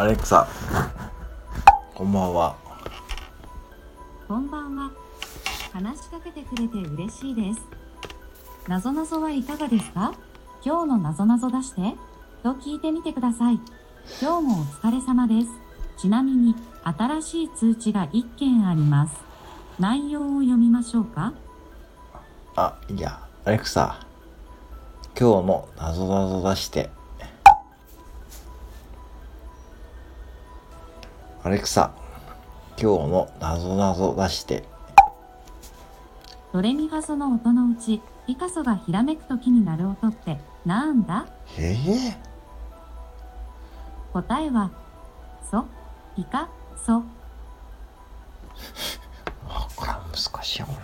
アレクサこんばんはこんばんは。話しかけてくれて嬉しいです。なぞなぞはいかがですか？今日のなぞなぞ出して、と聞いてみてください。今日もお疲れ様です。ちなみに、新しい通知が1件あります。内容を読みましょうか？あいやアレクサ今日のなぞなぞ出してアレクサ今日のなぞなぞ出して。ドレミファソの音のうち、ピカソがひらめく時になる音ってなんだ？ええ？答えは、ソ、ピカ、ソ。あこれは難しいよな